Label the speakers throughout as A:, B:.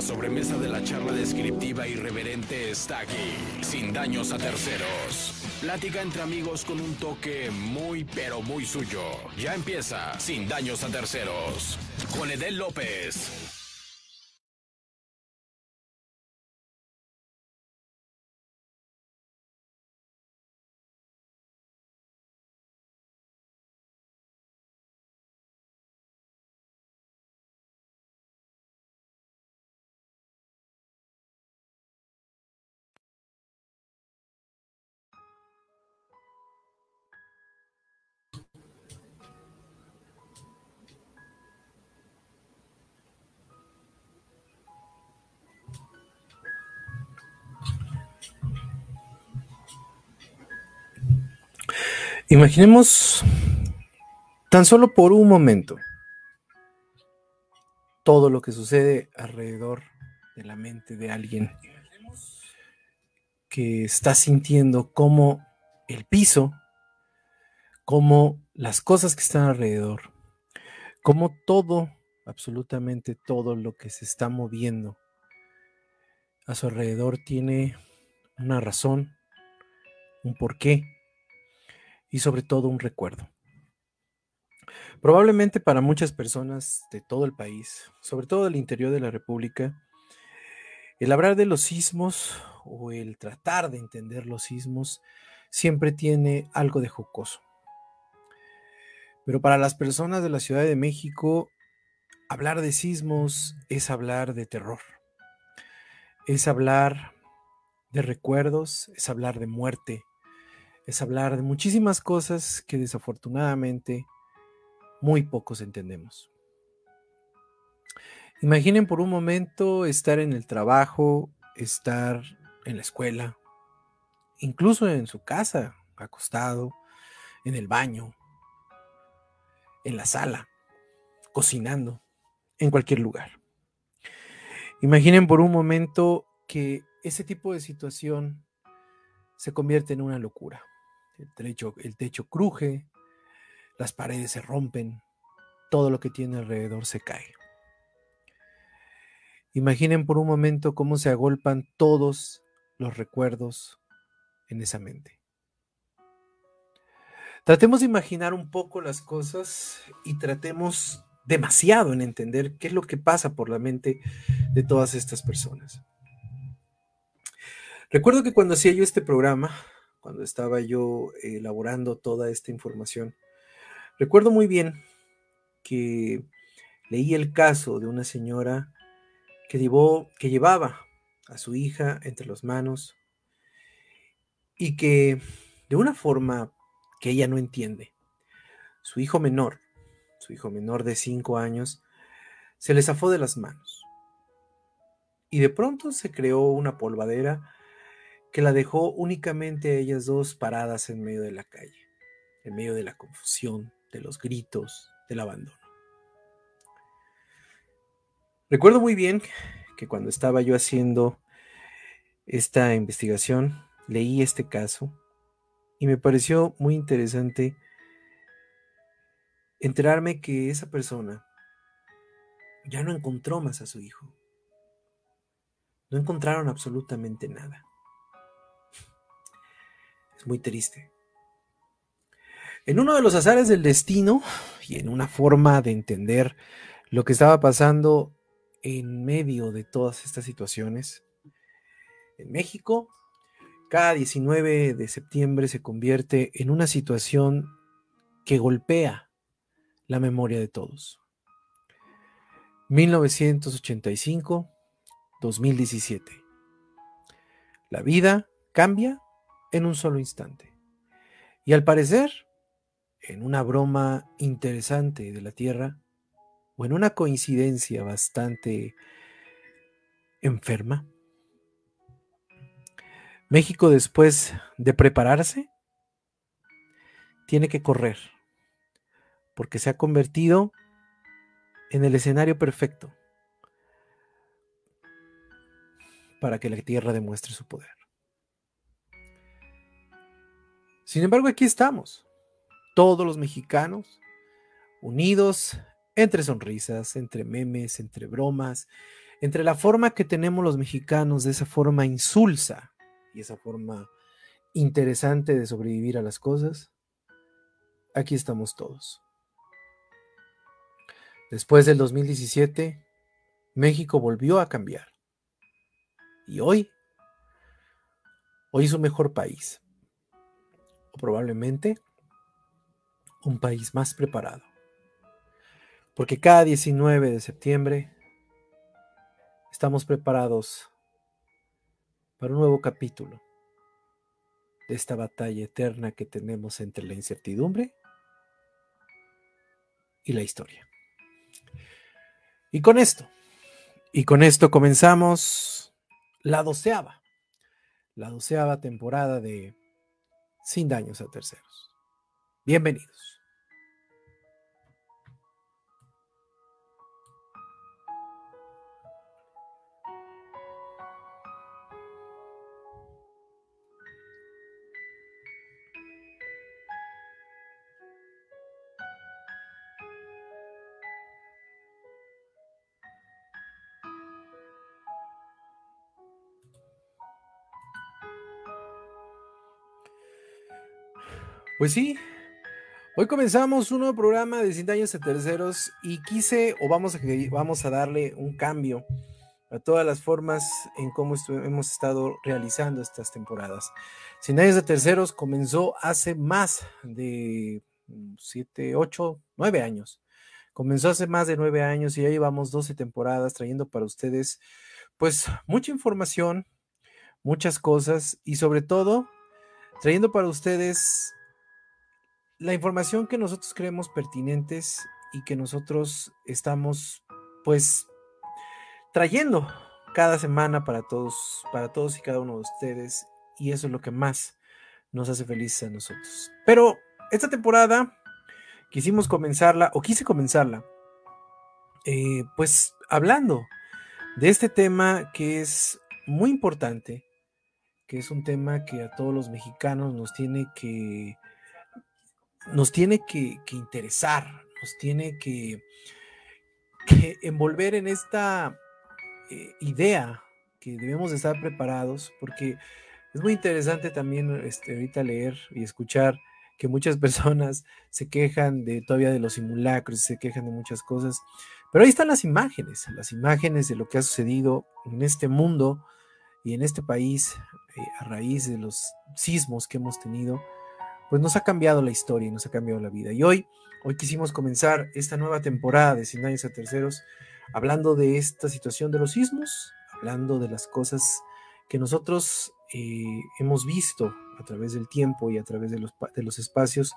A: la sobremesa de la charla descriptiva irreverente está aquí, sin daños a terceros. Plática entre amigos con un toque muy pero muy suyo. Ya empieza, sin daños a terceros. Con Edel López.
B: Imaginemos tan solo por un momento todo lo que sucede alrededor de la mente de alguien. Que está sintiendo como el piso, como las cosas que están alrededor, como todo, absolutamente todo lo que se está moviendo a su alrededor tiene una razón, un porqué y sobre todo un recuerdo. Probablemente para muchas personas de todo el país, sobre todo del interior de la República, el hablar de los sismos o el tratar de entender los sismos siempre tiene algo de jocoso. Pero para las personas de la Ciudad de México, hablar de sismos es hablar de terror, es hablar de recuerdos, es hablar de muerte, es hablar de muchísimas cosas que desafortunadamente muy pocos entendemos. Imaginen por un momento estar en el trabajo, estar en la escuela, incluso en su casa, acostado, en el baño, en la sala, cocinando, en cualquier lugar. Imaginen por un momento que ese tipo de situación se convierte en una locura el techo, el techo cruje, las paredes se rompen, todo lo que tiene alrededor se cae. Imaginen por un momento cómo se agolpan todos los recuerdos en esa mente. Tratemos de imaginar un poco las cosas y tratemos demasiado en entender qué es lo que pasa por la mente de todas estas personas. Recuerdo que cuando hacía yo este programa, cuando estaba yo elaborando toda esta información. Recuerdo muy bien que leí el caso de una señora que, llevó, que llevaba a su hija entre las manos y que de una forma que ella no entiende, su hijo menor, su hijo menor de cinco años, se le zafó de las manos. Y de pronto se creó una polvadera que la dejó únicamente a ellas dos paradas en medio de la calle, en medio de la confusión, de los gritos, del abandono. Recuerdo muy bien que cuando estaba yo haciendo esta investigación, leí este caso y me pareció muy interesante enterarme que esa persona ya no encontró más a su hijo. No encontraron absolutamente nada. Es muy triste. En uno de los azares del destino y en una forma de entender lo que estaba pasando en medio de todas estas situaciones, en México, cada 19 de septiembre se convierte en una situación que golpea la memoria de todos. 1985-2017. La vida cambia en un solo instante. Y al parecer, en una broma interesante de la Tierra, o en una coincidencia bastante enferma, México después de prepararse, tiene que correr, porque se ha convertido en el escenario perfecto para que la Tierra demuestre su poder. Sin embargo, aquí estamos, todos los mexicanos, unidos entre sonrisas, entre memes, entre bromas, entre la forma que tenemos los mexicanos de esa forma insulsa y esa forma interesante de sobrevivir a las cosas, aquí estamos todos. Después del 2017, México volvió a cambiar. Y hoy, hoy es un mejor país. Probablemente un país más preparado. Porque cada 19 de septiembre estamos preparados para un nuevo capítulo de esta batalla eterna que tenemos entre la incertidumbre y la historia. Y con esto, y con esto comenzamos la doceava, la doceava temporada de Sin Daños a Terceros. Bienvenidos. Pues sí, hoy comenzamos un nuevo programa de 100 años de terceros y quise o vamos a, vamos a darle un cambio a todas las formas en cómo hemos estado realizando estas temporadas. 100 años de terceros comenzó hace más de 7, 8, 9 años. Comenzó hace más de 9 años y ya llevamos 12 temporadas trayendo para ustedes pues mucha información, muchas cosas y sobre todo trayendo para ustedes la información que nosotros creemos pertinentes y que nosotros estamos pues trayendo cada semana para todos, para todos y cada uno de ustedes y eso es lo que más nos hace felices a nosotros. Pero esta temporada quisimos comenzarla o quise comenzarla eh, pues hablando de este tema que es muy importante, que es un tema que a todos los mexicanos nos tiene que nos tiene que, interesar, nos tiene que, envolver en esta eh, idea que debemos de estar preparados, porque es muy interesante también este, ahorita leer y escuchar que muchas personas se quejan de todavía de los simulacros, se quejan de muchas cosas, pero ahí están las imágenes, las imágenes de lo que ha sucedido en este mundo y en este país eh, a raíz de los sismos que hemos tenido pues nos ha cambiado la historia y nos ha cambiado la vida. Y hoy, hoy quisimos comenzar esta nueva temporada de Sin Daños a Terceros hablando de esta situación de los sismos, hablando de las cosas que nosotros eh, hemos visto a través del tiempo y a través de los, de los espacios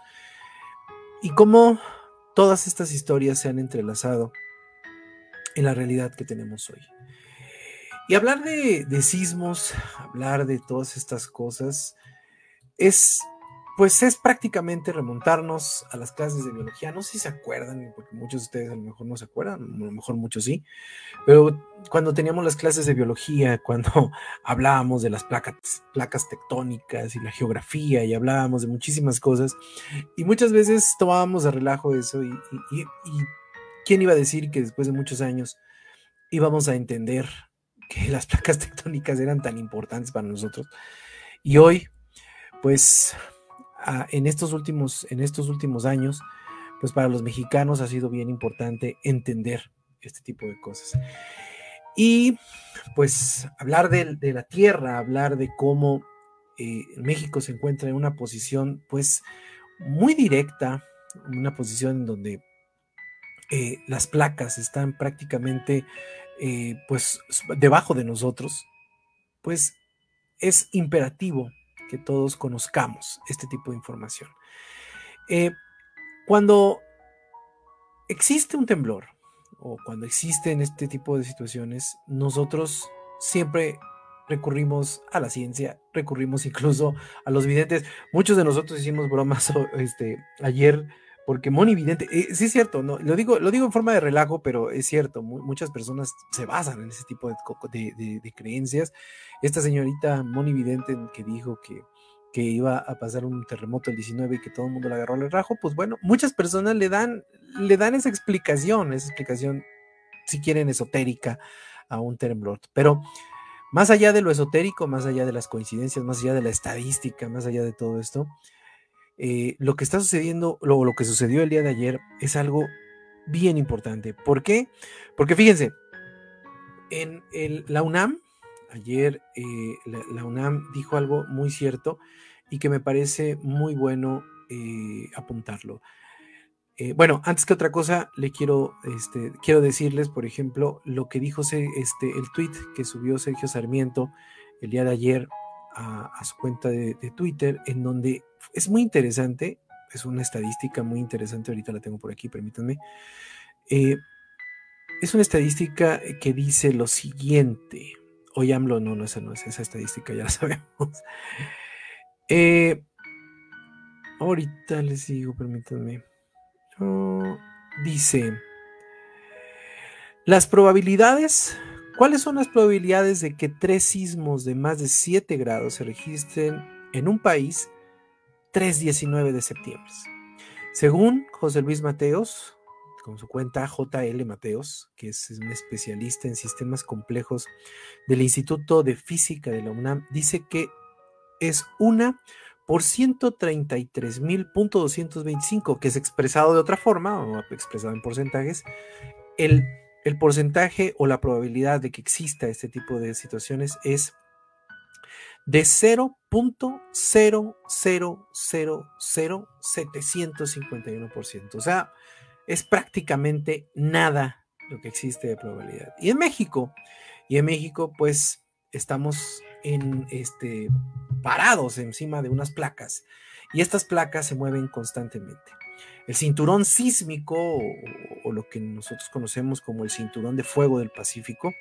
B: y cómo todas estas historias se han entrelazado en la realidad que tenemos hoy. Y hablar de, de sismos, hablar de todas estas cosas, es pues es prácticamente remontarnos a las clases de biología. No sé si se acuerdan, porque muchos de ustedes a lo mejor no se acuerdan, a lo mejor muchos sí, pero cuando teníamos las clases de biología, cuando hablábamos de las placas, placas tectónicas y la geografía y hablábamos de muchísimas cosas, y muchas veces tomábamos de relajo eso y, quién iba a decir que después de muchos años íbamos a entender que las placas tectónicas eran tan importantes para nosotros. Y hoy, pues en, estos últimos, en estos últimos años, pues para los mexicanos ha sido bien importante entender este tipo de cosas. Y pues hablar de, la tierra, hablar de cómo eh, México se encuentra en una posición pues muy directa, una posición en donde eh, las placas están prácticamente eh, pues debajo de nosotros, pues es imperativo que todos conozcamos este tipo de información. Eh, cuando existe un temblor o cuando existen este tipo de situaciones, nosotros siempre recurrimos a la ciencia, recurrimos incluso a los videntes. Muchos de nosotros hicimos bromas este, ayer porque Moni Vidente, eh, sí es cierto, no, lo digo, lo digo en forma de relajo, pero es cierto, muchas personas se basan en ese tipo de, de, creencias. Esta señorita Moni Vidente que dijo que, que iba a pasar un terremoto el 19 y que todo el mundo le agarró al rajo, pues bueno, muchas personas le dan, le dan esa explicación, esa explicación, si quieren, esotérica a un temblor. Pero más allá de lo esotérico, más allá de las coincidencias, más allá de la estadística, más allá de todo esto, eh, lo que está sucediendo, lo, lo que sucedió el día de ayer es algo bien importante. ¿Por qué? Porque fíjense, en la UNAM, ayer eh, la, UNAM dijo algo muy cierto y que me parece muy bueno eh, apuntarlo. Bueno, antes que otra cosa, le quiero, este, quiero decirles, por ejemplo, lo que dijo este, el tweet que subió Sergio Sarmiento el día de ayer a, su cuenta de, Twitter, en donde es muy interesante, es una estadística muy interesante, ahorita la tengo por aquí, permítanme. es una estadística que dice lo siguiente. Hoy AMLO, no, no, esa no es, esa estadística ya la sabemos. Eh, ahorita les digo, permítanme. Oh, dice, las probabilidades, ¿cuáles son las probabilidades de que tres sismos de más de 7 grados se registren en un país 3-19 de septiembre? Según José Luis Mateos, con su cuenta JL Mateos, que es un especialista en sistemas complejos del Instituto de Física de la UNAM, dice que es una por 133.225, que es expresado de otra forma, o expresado en porcentajes, el, el porcentaje o la probabilidad de que exista este tipo de situaciones es de 0.0000751%. O sea, es prácticamente nada lo que existe de probabilidad. Y en México, y en México, pues estamos en este parados encima de unas placas y estas placas se mueven constantemente. El cinturón sísmico o, lo que nosotros conocemos como el cinturón de fuego del Pacífico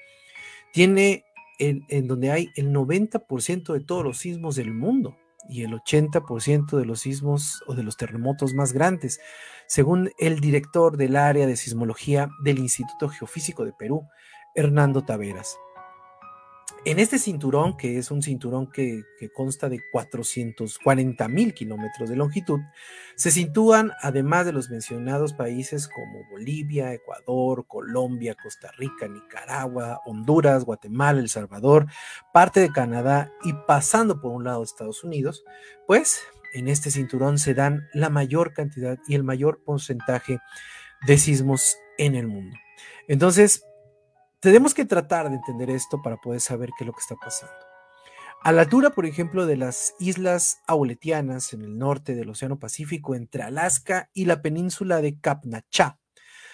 B: tiene en, en donde hay el 90% de todos los sismos del mundo y el 80% de los sismos o de los terremotos más grandes, según el director del área de sismología del Instituto Geofísico de Perú, Hernando Taveras. En este cinturón, que es un cinturón que, consta de 440 mil kilómetros de longitud, se sitúan, además de los mencionados países como Bolivia, Ecuador, Colombia, Costa Rica, Nicaragua, Honduras, Guatemala, El Salvador, parte de Canadá y pasando por un lado Estados Unidos, pues en este cinturón se dan la mayor cantidad y el mayor porcentaje de sismos en el mundo. Entonces, tenemos que tratar de entender esto para poder saber qué es lo que está pasando. A la altura, por ejemplo, de las islas Auletianas en el norte del Océano Pacífico, entre Alaska y la península de Kapnacha,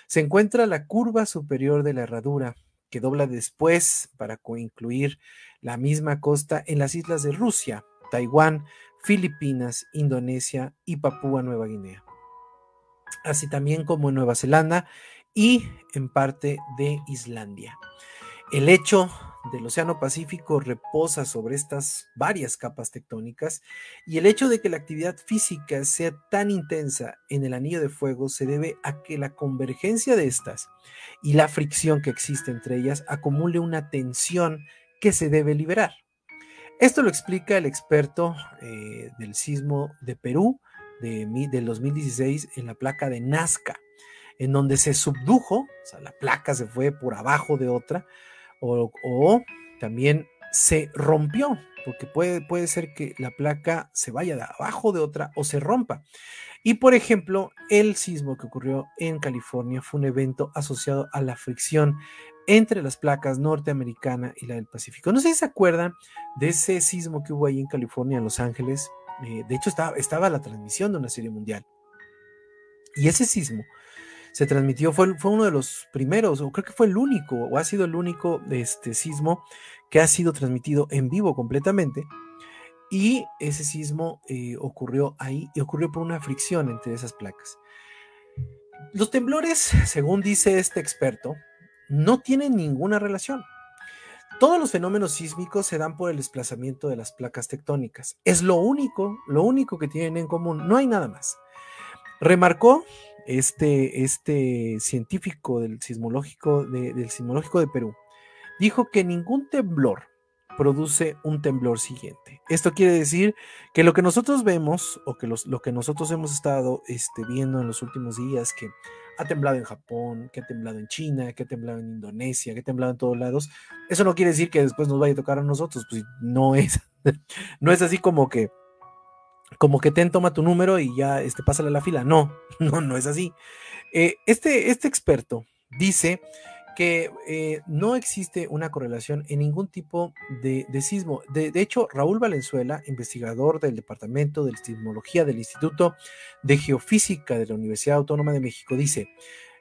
B: se encuentra la curva superior de la herradura, que dobla después para incluir la misma costa en las islas de Rusia, Taiwán, Filipinas, Indonesia y Papúa Nueva Guinea. Así también como en Nueva Zelanda y en parte de Islandia. El hecho del Océano Pacífico reposa sobre estas varias capas tectónicas y el hecho de que la actividad física sea tan intensa en el anillo de fuego se debe a que la convergencia de estas y la fricción que existe entre ellas acumule una tensión que se debe liberar. Esto lo explica el experto eh, del sismo de Perú de, del 2016 en la placa de Nazca en donde se subdujo, o sea, la placa se fue por abajo de otra, o, también se rompió, porque puede, puede ser que la placa se vaya de abajo de otra o se rompa. Y por ejemplo, el sismo que ocurrió en California fue un evento asociado a la fricción entre las placas norteamericana y la del Pacífico. No sé si se acuerdan de ese sismo que hubo ahí en California, en Los Ángeles. Eh, de hecho, estaba, estaba la transmisión de una serie mundial. Y ese sismo se transmitió, fue, fue uno de los primeros, o creo que fue el único, o ha sido el único este, sismo que ha sido transmitido en vivo completamente. Y ese sismo eh, ocurrió ahí y ocurrió por una fricción entre esas placas. Los temblores, según dice este experto, no tienen ninguna relación. Todos los fenómenos sísmicos se dan por el desplazamiento de las placas tectónicas. Es lo único, lo único que tienen en común. No hay nada más. Remarcó este, este científico del sismológico de, del sismológico de Perú, dijo que ningún temblor produce un temblor siguiente. Esto quiere decir que lo que nosotros vemos o que lo que nosotros hemos estado este, viendo en los últimos días, que ha temblado en Japón, que ha temblado en China, que ha temblado en Indonesia, que ha temblado en todos lados. Eso no quiere decir que después nos vaya a tocar a nosotros, pues no es, no es así como que, como que ten, toma tu número y ya, este, pásale a la fila. No, no, no es así. Eh, este, este experto dice que eh, no existe una correlación en ningún tipo de, sismo. De, hecho, Raúl Valenzuela, investigador del Departamento de Sismología del Instituto de Geofísica de la Universidad Autónoma de México, dice,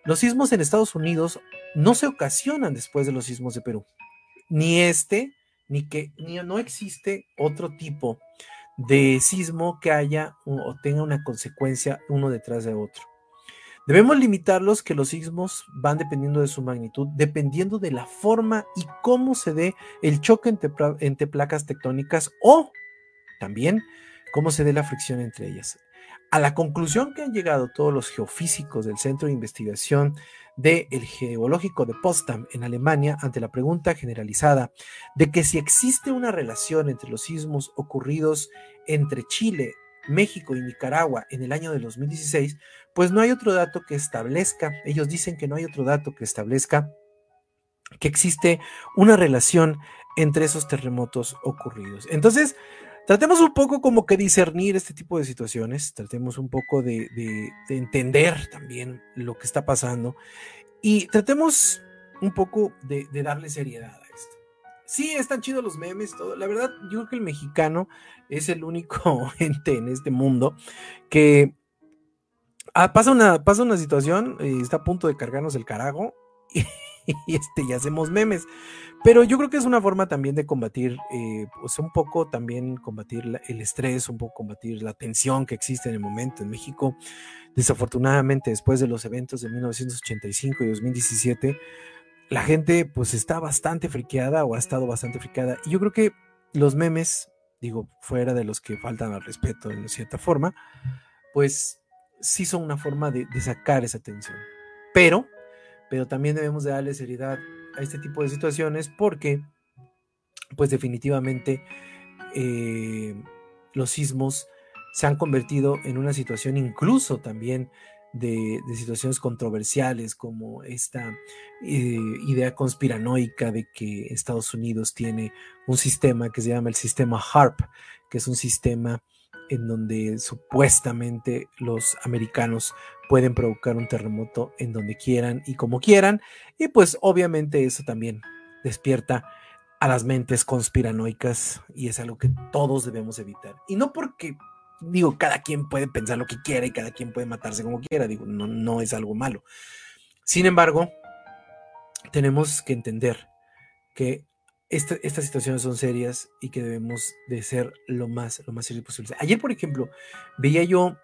B: los sismos en Estados Unidos no se ocasionan después de los sismos de Perú. Ni este, ni que ni, no existe otro tipo de sismo que haya o tenga una consecuencia uno detrás de otro. Debemos limitarlos que los sismos van dependiendo de su magnitud, dependiendo de la forma y cómo se dé el choque entre, placas tectónicas o también cómo se dé la fricción entre ellas. A la conclusión que han llegado todos los geofísicos del Centro de Investigación del Geológico de Potsdam en Alemania ante la pregunta generalizada de que si existe una relación entre los sismos ocurridos entre Chile, México y Nicaragua en el año de 2016, pues no hay otro dato que establezca, ellos dicen que no hay otro dato que establezca que existe una relación entre esos terremotos ocurridos. Entonces, tratemos un poco como que discernir este tipo de situaciones, tratemos un poco de, entender también lo que está pasando y tratemos un poco de, de darle seriedad a esto. Sí, están chidos los memes, todo. La verdad, yo creo que el mexicano es el único ente en este mundo que ah, pasa, una, pasa una situación y está a punto de cargarnos el carajo y, este, y hacemos memes. Pero yo creo que es una forma también de combatir, eh, pues un poco también combatir el estrés, un poco combatir la tensión que existe en el momento en México. Desafortunadamente, después de los eventos de 1985 y 2017, la gente pues está bastante friqueada o ha estado bastante friqueada. Y yo creo que los memes digo, fuera de los que faltan al respeto de cierta forma, pues sí son una forma de, sacar esa tensión. Pero, pero también debemos de darle seriedad a este tipo de situaciones porque, pues definitivamente, eh, los sismos se han convertido en una situación incluso también de, situaciones controversiales como esta eh, idea conspiranoica de que Estados Unidos tiene un sistema que se llama el sistema HARP, que es un sistema en donde supuestamente los americanos pueden provocar un terremoto en donde quieran y como quieran. Y pues obviamente eso también despierta a las mentes conspiranoicas y es algo que todos debemos evitar. Y no porque digo, cada quien puede pensar lo que quiera y cada quien puede matarse como quiera, digo, no, no es algo malo. Sin embargo, tenemos que entender que estas situaciones son serias y que debemos de ser lo más, lo más serio posible. Ayer, por ejemplo, veía yo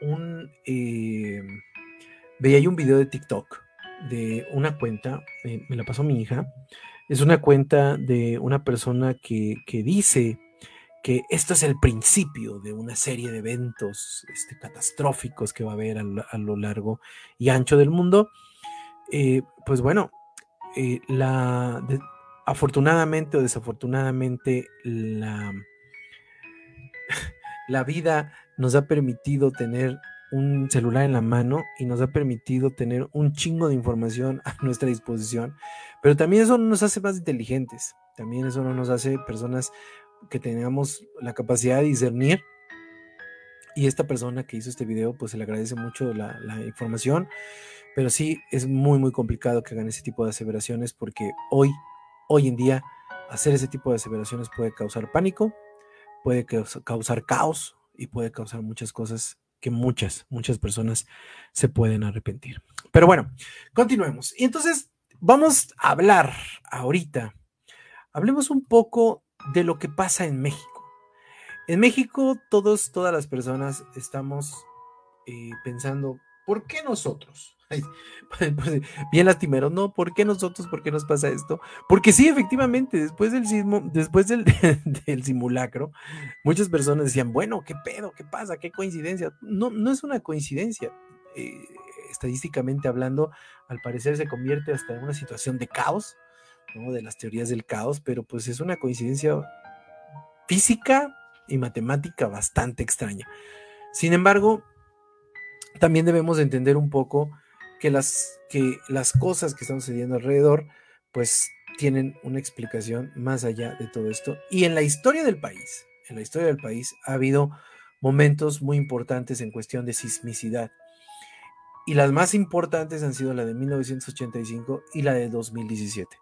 B: un, eh, veía yo un video de TikTok de una cuenta, me la pasó mi hija, es una cuenta de una persona que, que dice que esto es el principio de una serie de eventos este, catastróficos que va a haber a, lo largo y ancho del mundo. Eh, pues bueno, eh, la, afortunadamente o desafortunadamente la, la vida nos ha permitido tener un celular en la mano y nos ha permitido tener un chingo de información a nuestra disposición, pero también eso no nos hace más inteligentes, también eso no nos hace personas que tengamos la capacidad de discernir. Y esta persona que hizo este video, pues se le agradece mucho la, información, pero sí es muy, muy complicado que hagan ese tipo de aseveraciones porque hoy, hoy en día, hacer ese tipo de aseveraciones puede causar pánico, puede causar caos y puede causar muchas cosas que muchas, muchas personas se pueden arrepentir. Pero bueno, continuemos. Y entonces vamos a hablar ahorita, hablemos un poco de lo que pasa en México. En México, todos, todas las personas estamos eh, pensando, ¿por qué nosotros? Pues, bien lastimero, no, ¿por qué nosotros? ¿Por qué nos pasa esto? Porque sí, efectivamente, después del sismo, después del simulacro, muchas personas decían, bueno, ¿qué pedo? ¿Qué pasa? ¿Qué coincidencia? No, no es una coincidencia. Eh, estadísticamente hablando, al parecer se convierte hasta en una situación de caos, de las teorías del caos, pero pues es una coincidencia física y matemática bastante extraña. Sin embargo, también debemos entender un poco que las, que las cosas que están sucediendo alrededor, pues tienen una explicación más allá de todo esto. Y en la historia del país, en la historia del país ha habido momentos muy importantes en cuestión de sismicidad. Y las más importantes han sido la de 1985 y la de 2017.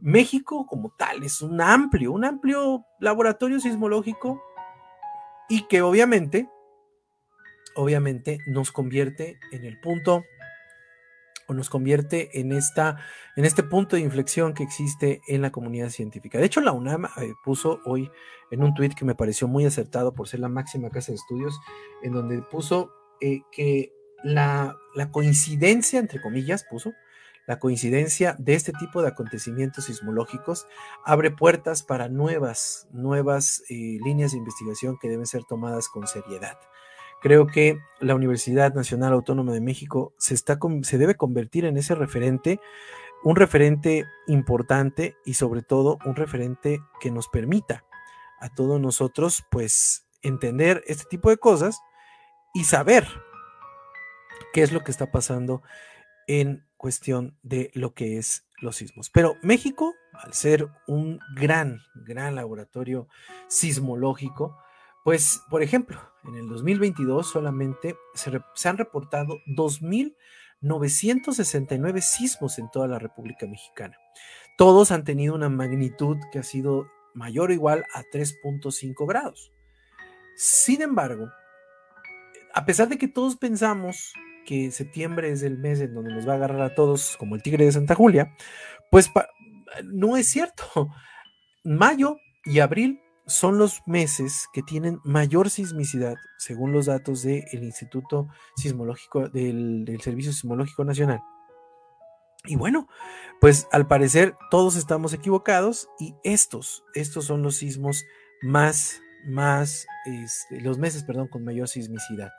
B: México como tal es un amplio, un amplio laboratorio sismológico y que obviamente, obviamente nos convierte en el punto o nos convierte en, esta, en este punto de inflexión que existe en la comunidad científica. De hecho, la UNAM eh, puso hoy en un tuit que me pareció muy acertado por ser la máxima casa de estudios, en donde puso eh, que la, la coincidencia, entre comillas, puso, la coincidencia de este tipo de acontecimientos sismológicos abre puertas para nuevas, nuevas eh, líneas de investigación que deben ser tomadas con seriedad. Creo que la Universidad Nacional Autónoma de México se, está, se debe convertir en ese referente, un referente importante y sobre todo un referente que nos permita a todos nosotros pues entender este tipo de cosas y saber qué es lo que está pasando en cuestión de lo que es los sismos. Pero México, al ser un gran, gran laboratorio sismológico, pues, por ejemplo, en el 2022 solamente se, se han reportado 2.969 sismos en toda la República Mexicana. Todos han tenido una magnitud que ha sido mayor o igual a 3.5 grados. Sin embargo, a pesar de que todos pensamos que septiembre es el mes en donde nos va a agarrar a todos como el tigre de Santa Julia, pues no es cierto. Mayo y abril son los meses que tienen mayor sismicidad, según los datos del Instituto Sismológico, del, del, Servicio Sismológico Nacional. Y bueno, pues al parecer todos estamos equivocados y estos, estos son los sismos más, más, este, los meses, perdón, con mayor sismicidad.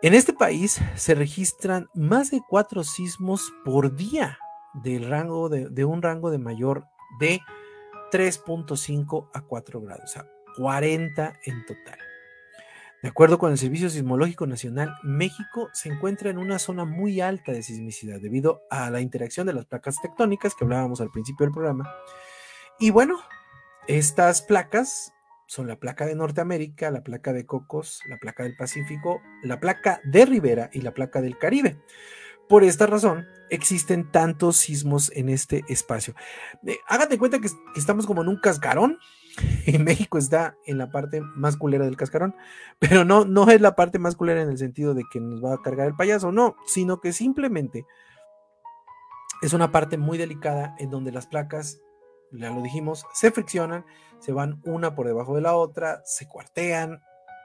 B: En este país se registran más de cuatro sismos por día del rango de, de un rango de mayor de 3.5 a 4 grados, o sea, 40 en total. De acuerdo con el Servicio Sismológico Nacional, México se encuentra en una zona muy alta de sismicidad debido a la interacción de las placas tectónicas que hablábamos al principio del programa. Y bueno, estas placas son la placa de Norteamérica, la placa de Cocos, la placa del Pacífico, la placa de Rivera y la placa del Caribe. Por esta razón, existen tantos sismos en este espacio. Eh, cuenta que, estamos como en un cascarón. Y México está en la parte más culera del cascarón, pero no, no es la parte más culera en el sentido de que nos va a cargar el payaso, no, sino que simplemente es una parte muy delicada en donde las placas, ya lo dijimos, se friccionan, se van una por debajo de la otra, se cuartean,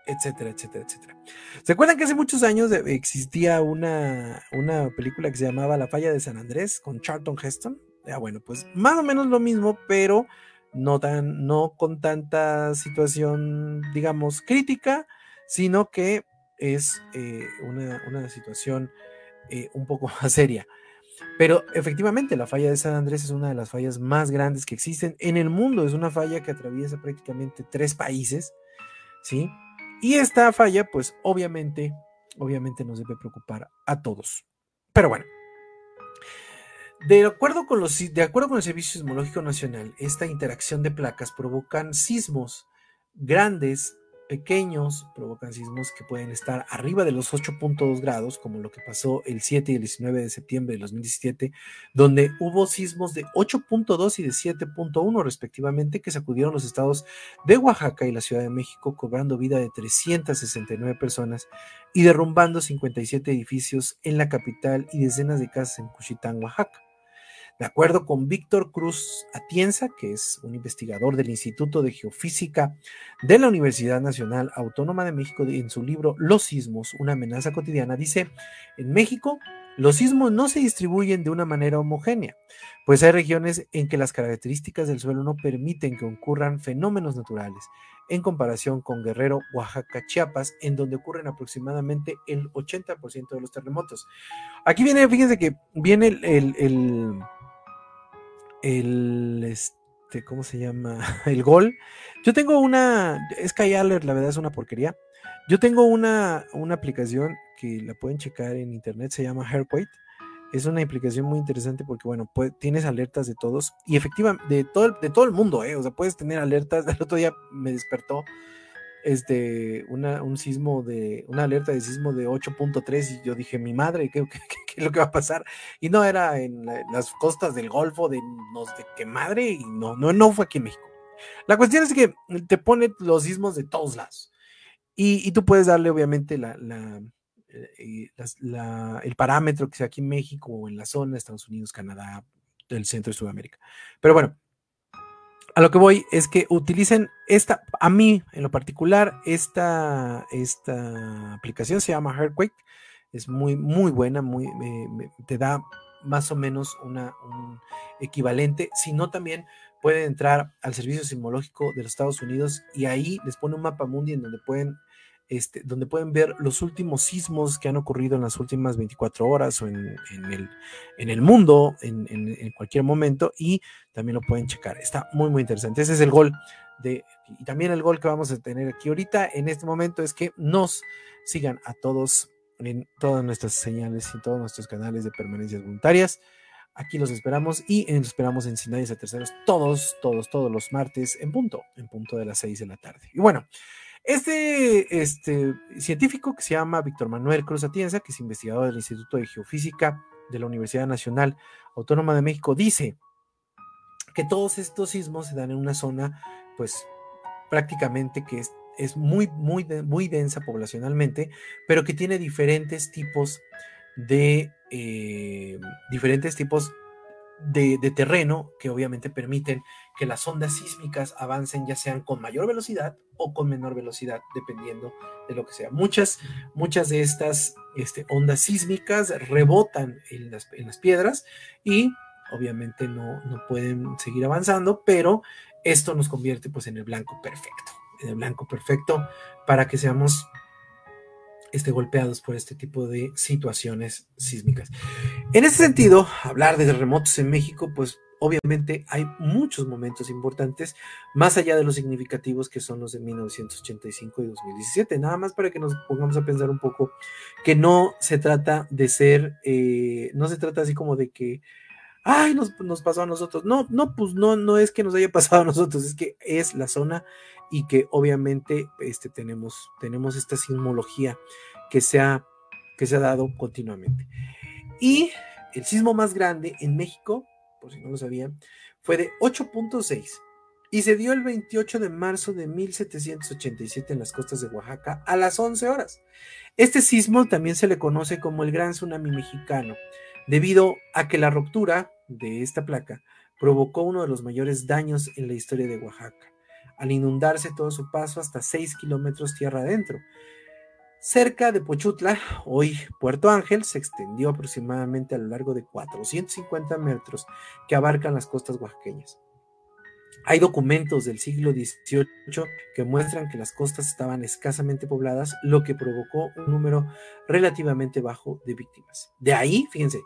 B: etcétera, etcétera, etcétera. ¿Se acuerdan que hace muchos años existía una, una película que se llamaba La falla de San Andrés con Charlton Heston? Ya bueno, pues más o menos lo mismo, pero no, tan, no con tanta situación, digamos, crítica, sino que es eh, una, situación eh, un poco más seria. Pero efectivamente, la falla de San Andrés es una de las fallas más grandes que existen en el mundo. Es una falla que atraviesa prácticamente tres países, ¿sí? Y esta falla, pues obviamente, obviamente nos debe preocupar a todos. Pero bueno, de acuerdo con, los, de acuerdo con el Servicio Sismológico Nacional, esta interacción de placas provocan sismos grandes pequeños provocan sismos que pueden estar arriba de los 8.2 grados, como lo que pasó el 7 y el 19 de septiembre de 2017, donde hubo sismos de 8.2 y de 7.1 respectivamente que sacudieron los estados de Oaxaca y la Ciudad de México, cobrando vida de 369 personas y derrumbando 57 edificios en la capital y decenas de casas en Cuchitán, Oaxaca. De acuerdo con Víctor Cruz Atienza, que es un investigador del Instituto de Geofísica de la Universidad Nacional Autónoma de México, en su libro Los sismos, una amenaza cotidiana, dice, en México los sismos no se distribuyen de una manera homogénea, pues hay regiones en que las características del suelo no permiten que ocurran fenómenos naturales, en comparación con Guerrero, Oaxaca, Chiapas, en donde ocurren aproximadamente el 80% de los terremotos. Aquí viene, fíjense que viene el, el este, ¿cómo se llama? El gol. Yo tengo una, Sky Alert, la verdad es una porquería. Yo tengo una, una aplicación que la pueden checar en internet, se llama Hairquake. Es una aplicación muy interesante porque, bueno, tienes alertas de todos y efectivamente de todo, de todo el mundo, ¿eh? O sea, puedes tener alertas. El otro día me despertó este, una, un sismo de, una alerta de sismo de 8.3 y yo dije, mi madre, ¿qué, es lo que va a pasar? Y no era en, las costas del Golfo de, no sé qué madre y no, no, no fue aquí en México. La cuestión es que te pone los sismos de todos lados y, tú puedes darle obviamente la, eh, la, el parámetro que sea aquí en México o en la zona, Estados Unidos, Canadá, el centro de Sudamérica. Pero bueno, a lo que voy es que utilicen esta, a mí en lo particular, esta, esta aplicación se llama Earthquake, es muy, muy buena, muy, te da más o menos una, un equivalente, sino también pueden entrar al Servicio Sismológico de los Estados Unidos y ahí les pone un mapa mundi en donde pueden este, donde pueden ver los últimos sismos que han ocurrido en las últimas 24 horas o en, el, en el, mundo en, en, cualquier momento y también lo pueden checar. Está muy, muy interesante. Ese es el gol de, y también el gol que vamos a tener aquí ahorita en este momento es que nos sigan a todos en todas nuestras señales y todos nuestros canales de permanencias voluntarias. Aquí los esperamos y los esperamos en Sinayas a Terceros todos, todos, todos los martes en punto, en punto de las 6 de la tarde. Y bueno, este, este científico que se llama Víctor Manuel Cruz Atienza, que es investigador del Instituto de Geofísica de la Universidad Nacional Autónoma de México, dice que todos estos sismos se dan en una zona, pues prácticamente que es, muy, muy, muy densa poblacionalmente, pero que tiene diferentes tipos de eh, diferentes tipos de, terreno que obviamente permiten que las ondas sísmicas avancen ya sean con mayor velocidad o con menor velocidad, dependiendo de lo que sea. Muchas, muchas de estas este, ondas sísmicas rebotan en las, en las piedras y obviamente no, no, pueden seguir avanzando, pero esto nos convierte pues en el blanco perfecto, en el blanco perfecto para que seamos este, golpeados por este tipo de situaciones sísmicas. En ese sentido, hablar de terremotos en México, pues obviamente hay muchos momentos importantes, más allá de los significativos que son los de 1985 y 2017. Nada más para que nos pongamos a pensar un poco que no se trata de ser, eh, no se trata así como de que, ay, nos, pasó a nosotros. No, no, pues no, no es que nos haya pasado a nosotros, es que es la zona y que obviamente este, tenemos, tenemos esta sismología que se, ha, que se ha dado continuamente. Y el sismo más grande en México, por si no lo sabían, fue de 8.6 y se dio el 28 de marzo de 1787 en las costas de Oaxaca a las 11 horas. Este sismo también se le conoce como el Gran Tsunami Mexicano, debido a que la ruptura de esta placa provocó uno de los mayores daños en la historia de Oaxaca al inundarse todo su paso hasta 6 kilómetros tierra adentro. Cerca de Pochutla, hoy Puerto Ángel, se extendió aproximadamente a lo largo de 450 metros que abarcan las costas oaxaqueñas. Hay documentos del siglo XVIII que muestran que las costas estaban escasamente pobladas, lo que provocó un número relativamente bajo de víctimas. De ahí, fíjense,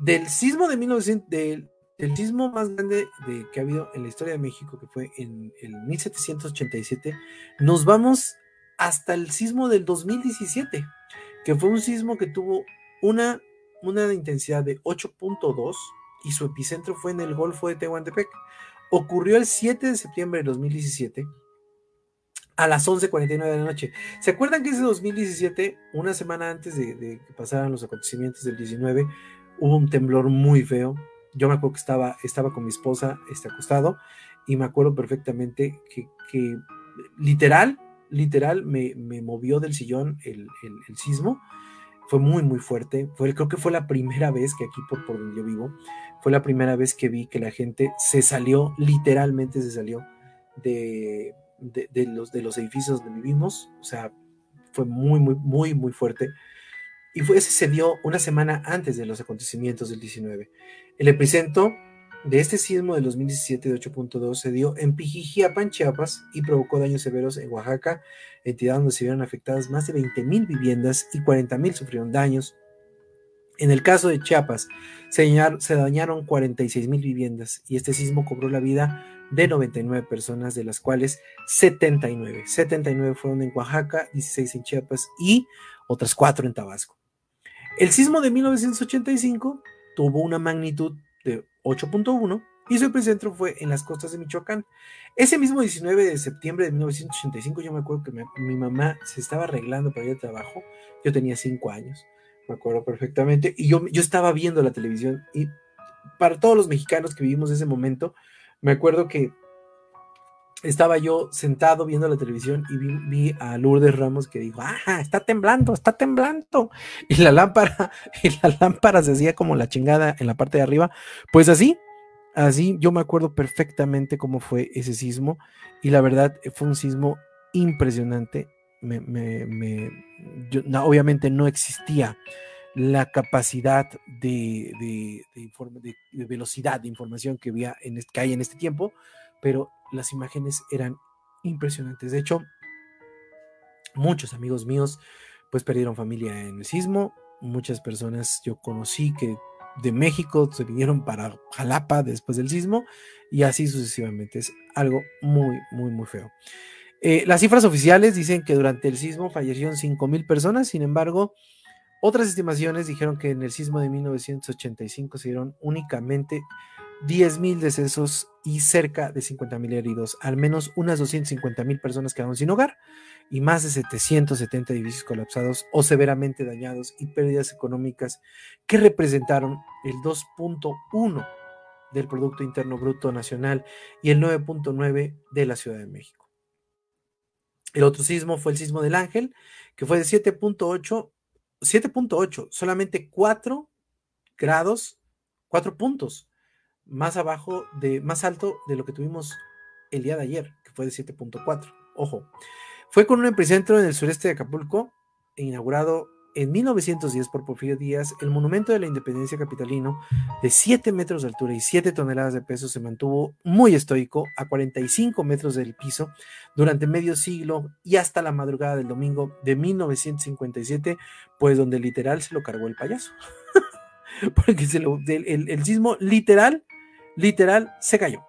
B: del sismo de 1900, el sismo más grande de, que ha habido en la historia de México, que fue en el 1787, nos vamos hasta el sismo del 2017, que fue un sismo que tuvo una, una intensidad de 8.2 y su epicentro fue en el Golfo de Tehuantepec. Ocurrió el 7 de septiembre de 2017 a las 11.49 de la noche. ¿Se acuerdan que ese 2017, una semana antes de, que pasaran los acontecimientos del 19, hubo un temblor muy feo? yo me acuerdo que estaba, estaba con mi esposa este, acostado y me acuerdo perfectamente que, literal, literal me, movió del sillón el, sismo. Fue muy, muy fuerte. Fue, creo que fue la primera vez que aquí por, por donde yo vivo, fue la primera vez que vi que la gente se salió, literalmente se salió de, de, los, de los edificios donde vivimos. O sea, fue muy, muy, muy, muy fuerte y fue, ese se dio una semana antes de los acontecimientos del 19. El epicentro de este sismo del 2017 de 8.2 se dio en Pijijiapan, Chiapas, y provocó daños severos en Oaxaca, entidad donde se vieron afectadas más de 20.000 viviendas y 40.000 sufrieron daños. En el caso de Chiapas, se, dañaron 46 mil viviendas y este sismo cobró la vida de 99 personas, de las cuales 79. 79 fueron en Oaxaca, 16 en Chiapas y otras 4 en Tabasco. El sismo de 1985 tuvo una magnitud de 8.1 y su epicentro fue en las costas de Michoacán. Ese mismo 19 de septiembre de 1985, yo me acuerdo que mi, mamá se estaba arreglando para ir al trabajo. Yo tenía 5 años, me acuerdo perfectamente, y yo, yo estaba viendo la televisión. Y para todos los mexicanos que vivimos ese momento, me acuerdo que estaba yo sentado viendo la televisión y vi, a Lourdes Ramos que dijo, ah, está temblando, está temblando. Y la lámpara, y la lámpara se hacía como la chingada en la parte de arriba. Pues así, así, yo me acuerdo perfectamente cómo fue ese sismo. Y la verdad, fue un sismo impresionante. Me, me, obviamente no existía la capacidad de, de, de, velocidad de información que, había en que hay en este tiempo, pero las imágenes eran impresionantes. De hecho, muchos amigos míos pues perdieron familia en el sismo. Muchas personas yo conocí que de México se vinieron para Jalapa después del sismo y así sucesivamente. Es algo muy, muy, muy feo. Eh, las cifras oficiales dicen que durante el sismo fallecieron 5.000 personas, sin embargo, otras estimaciones dijeron que en el sismo de 1985 se dieron únicamente 10.000 decesos y cerca de 50.000 heridos. Al menos unas 250.000 personas quedaron sin hogar y más de 770 edificios colapsados o severamente dañados y pérdidas económicas que representaron el 2.1 del Producto Interno Bruto Nacional y el 9.9 de la Ciudad de México. El otro sismo fue el sismo del Ángel, que fue de 7.8, 7.8, solamente 4 grados, 4 puntos más abajo de, más alto de lo que tuvimos el día de ayer, que fue de 7.4. Ojo, fue con un epicentro en el sureste de Acapulco, inaugurado en 1910 por Porfirio Díaz, el monumento de la independencia capitalino de 7 metros de altura y 7 toneladas de peso se mantuvo muy estoico a 45 metros del piso durante medio siglo y hasta la madrugada del domingo de 1957, pues donde literal se lo cargó el payaso. Porque el, el sismo literal literal, se cayó.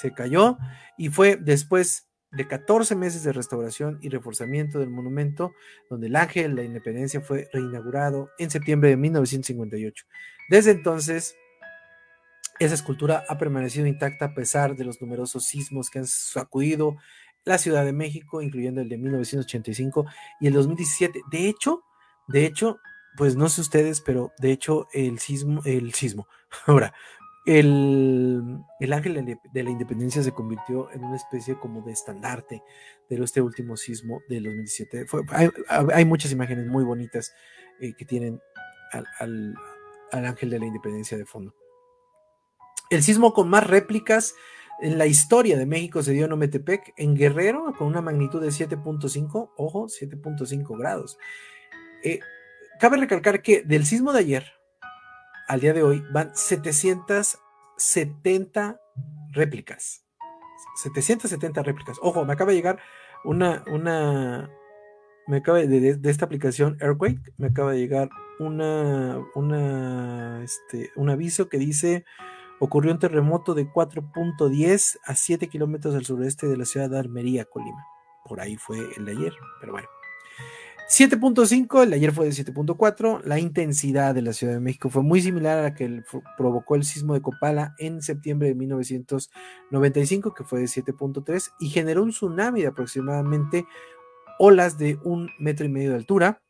B: Se cayó y fue después de 14 meses de restauración y reforzamiento del monumento, donde el Ángel de la Independencia fue reinaugurado en septiembre de 1958. Desde entonces, esa escultura ha permanecido intacta a pesar de los numerosos sismos que han sacudido la Ciudad de México, incluyendo el de 1985 y el 2017. De hecho, de hecho, pues no sé ustedes, pero de hecho el sismo, el sismo, ahora, el, ángel de la independencia se convirtió en una especie como de estandarte de este último sismo del 2017. hay, muchas imágenes muy bonitas eh, que tienen al, ángel de la independencia de fondo. El sismo con más réplicas en la historia de México se dio en Ometepec, en Guerrero, con una magnitud de 7.5, ojo, 7.5 grados. Eh, cabe recalcar que del sismo de ayer, al día de hoy van 770 réplicas. 770 réplicas. Ojo, me acaba de llegar una, una, me acaba de, esta aplicación Airquake, me acaba de llegar una, una, este, un aviso que dice ocurrió un terremoto de 4.10 a 7 kilómetros al sureste de la ciudad de Armería, Colima. Por ahí fue el de ayer, pero bueno. 7.5, el ayer fue de 7.4. La intensidad de la Ciudad de México fue muy similar a la que provocó el sismo de Copala en septiembre de 1995, que fue de 7.3, y generó un tsunami de aproximadamente olas de un metro y medio de altura,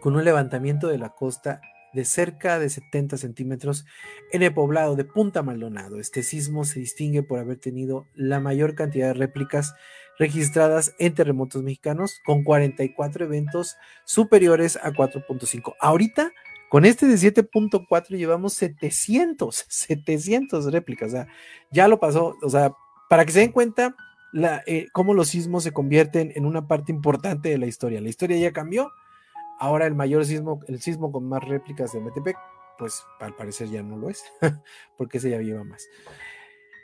B: con un levantamiento de la costa de cerca de 70 centímetros en el poblado de Punta Maldonado. Este sismo se distingue por haber tenido la mayor cantidad de réplicas registradas en terremotos mexicanos, con 44 eventos superiores a 4.5. Ahorita, con este de 7.4 llevamos 700, 700 réplicas, o sea, ya lo pasó, o sea, para que se den cuenta eh, cómo los sismos se convierten en una parte importante de la historia. La historia ya cambió, ahora el mayor sismo, el sismo con más réplicas de Metepec, pues al parecer ya no lo es, porque ese ya lleva más.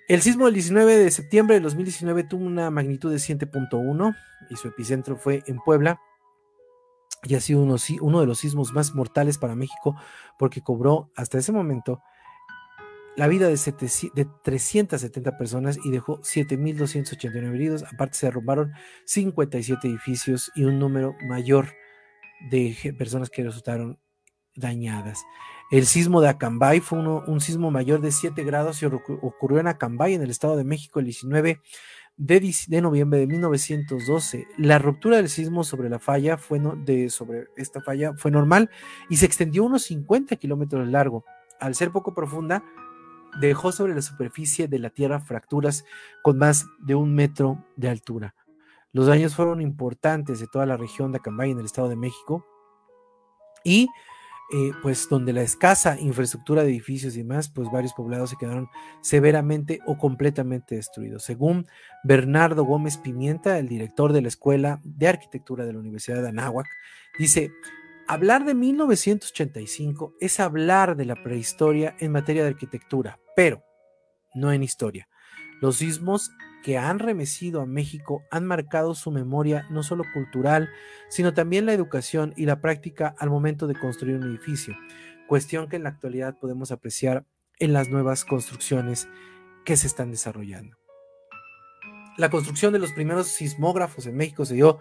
B: El sismo del 19 de septiembre de 2019 tuvo una magnitud de 7.1 y su epicentro fue en Puebla. y ha sido uno, de los sismos más mortales para México porque cobró hasta ese momento la vida de, 370 personas y dejó 7.289 heridos. Aparte se derrumbaron 57 edificios y un número mayor de personas que resultaron dañadas. El sismo de Acambay fue un sismo mayor de 7 grados y ocurrió en Acambay, en el Estado de México, el 19 de, noviembre de 1912. La ruptura del sismo sobre la falla fue de, sobre esta falla fue normal y se extendió unos 50 kilómetros largo. Al ser poco profunda, dejó sobre la superficie de la Tierra fracturas con más de un metro de altura. Los daños fueron importantes de toda la región de Acambay en el Estado de México y eh, pues donde la escasa infraestructura de edificios y demás, pues varios poblados se quedaron severamente o completamente destruidos. Según Bernardo Gómez Pimienta, el director de la Escuela de Arquitectura de la Universidad de Anáhuac, dice, hablar de 1985 es hablar de la prehistoria en materia de arquitectura, pero no en historia. Los sismos que han remecido a México han marcado su memoria no solo cultural, sino también la educación y la práctica al momento de construir un edificio, cuestión que en la actualidad podemos apreciar en las nuevas construcciones que se están desarrollando. La construcción de los primeros sismógrafos en México se dio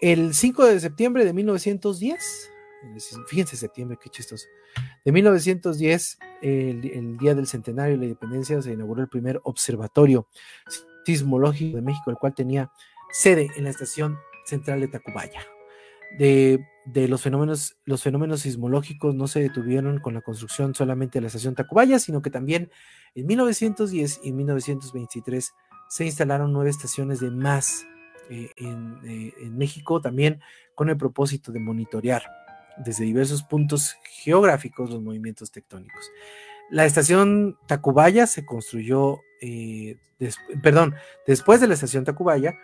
B: el 5 de septiembre de 1910. Fíjense, septiembre, qué chistoso. De 1910, el, día del centenario de la independencia, se inauguró el primer observatorio Sismológico de México, el cual tenía sede en la estación central de Tacubaya. De, los fenómenos, los fenómenos sismológicos no se detuvieron con la construcción solamente de la estación Tacubaya, sino que también en 1910 y 1923 se instalaron nueve estaciones de más eh, en, eh, en México, también con el propósito de monitorear desde diversos puntos geográficos los movimientos tectónicos. La estación Tacubaya se construyó eh, perdón, después de la estación Tacubaya,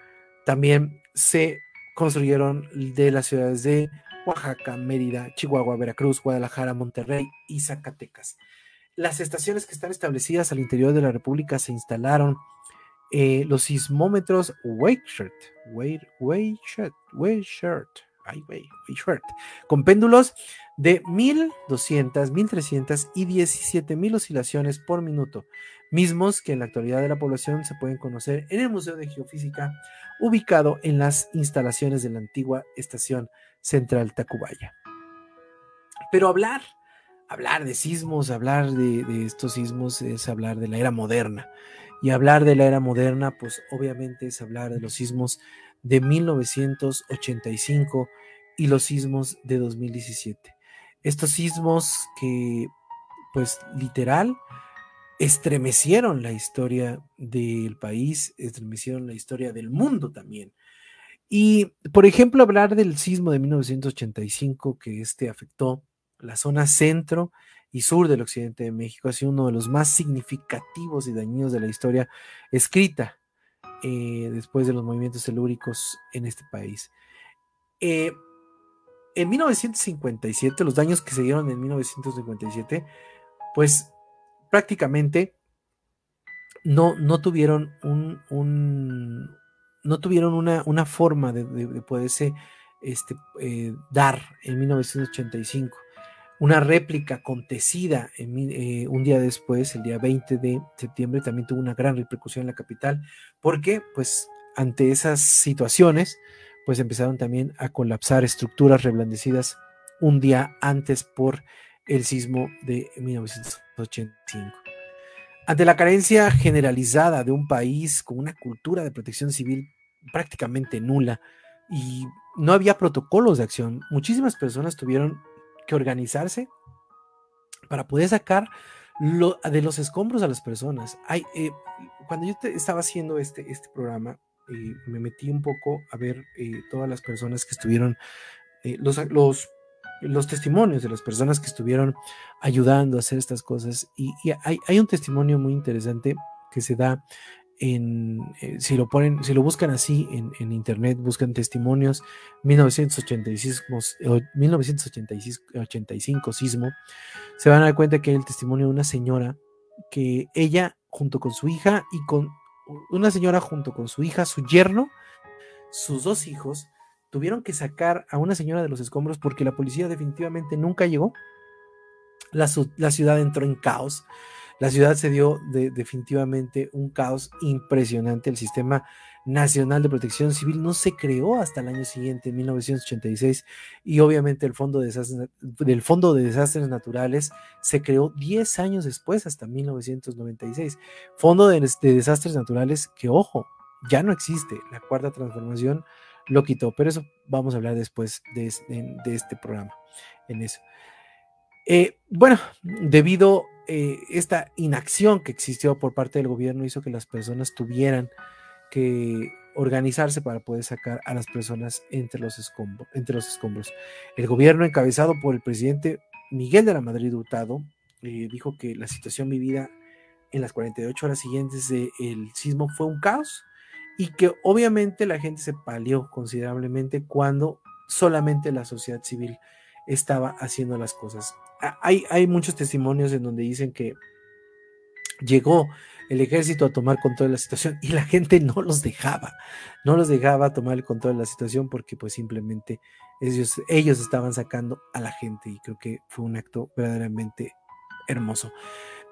B: también se construyeron de las ciudades de Oaxaca, Mérida, Chihuahua, Veracruz, Guadalajara, Monterrey y Zacatecas. Las estaciones que están establecidas al interior de la República se instalaron eh, los sismómetros Weichert, Weichert, Weichert, con péndulos de 1200, 1300 y 17000 oscilaciones por minuto, mismos que en la actualidad de la población se pueden conocer en el Museo de Geofísica, ubicado en las instalaciones de la antigua estación central Tacubaya. Pero hablar, hablar de sismos, hablar de, de estos sismos es hablar de la era moderna. Y hablar de la era moderna, pues obviamente es hablar de los sismos de 1985 y los sismos de 2017. Estos sismos que, pues literal, estremecieron la historia del país, estremecieron la historia del mundo también. Y, por ejemplo, hablar del sismo de 1985, que este afectó la zona centro y sur del occidente de México, ha sido uno de los más significativos y dañinos de la historia escrita eh, después de los movimientos telúricos en este país. Eh, en 1957, los daños que se dieron en 1957, pues prácticamente no, no tuvieron un, no tuvieron una, una forma de, poderse este, eh, dar en 1985. Una réplica acontecida eh, un día después, el día 20 de septiembre, también tuvo una gran repercusión en la capital, porque pues ante esas situaciones, pues empezaron también a colapsar estructuras reblandecidas un día antes por el sismo de 1985. Ante la carencia generalizada de un país con una cultura de protección civil prácticamente nula y no había protocolos de acción, muchísimas personas tuvieron que organizarse para poder sacar de los escombros a las personas. Eh, cuando yo estaba haciendo este, este programa, eh, me metí un poco a ver eh, todas las personas que estuvieron, los, los los testimonios de las personas que estuvieron ayudando a hacer estas cosas. Y, hay, un testimonio muy interesante que se da eh, si lo ponen, si lo buscan así en, internet, buscan testimonios 1986, 1985 sismo, se van a dar cuenta que hay el testimonio de una señora que ella junto con su hija y con una señora junto con su hija, su yerno, sus dos hijos, tuvieron que sacar a una señora de los escombros porque la policía definitivamente nunca llegó. La, ciudad entró en caos. La ciudad se dio definitivamente un caos impresionante. El sistema Nacional de Protección Civil no se creó hasta el año siguiente, en 1986, y obviamente el Fondo de Desastres, Fondo de Desastres Naturales se creó 10 años después, hasta 1996. Fondo de, Desastres Naturales que, ojo, ya no existe. La cuarta transformación lo quitó, pero eso vamos a hablar después de, este programa, en eso. Eh, bueno, debido eh, esta inacción que existió por parte del gobierno hizo que las personas tuvieran que organizarse para poder sacar a las personas entre los, escombros. El gobierno encabezado por el presidente Miguel de la Madrid Hurtado eh, dijo que la situación vivida en las 48 horas siguientes del sismo fue un caos y que obviamente la gente se palió considerablemente cuando solamente la sociedad civil estaba haciendo las cosas. Hay, muchos testimonios en donde dicen que llegó el ejército a tomar control de la situación y la gente no los dejaba, no los dejaba tomar el control de la situación porque pues simplemente ellos, ellos estaban sacando a la gente y creo que fue un acto verdaderamente hermoso.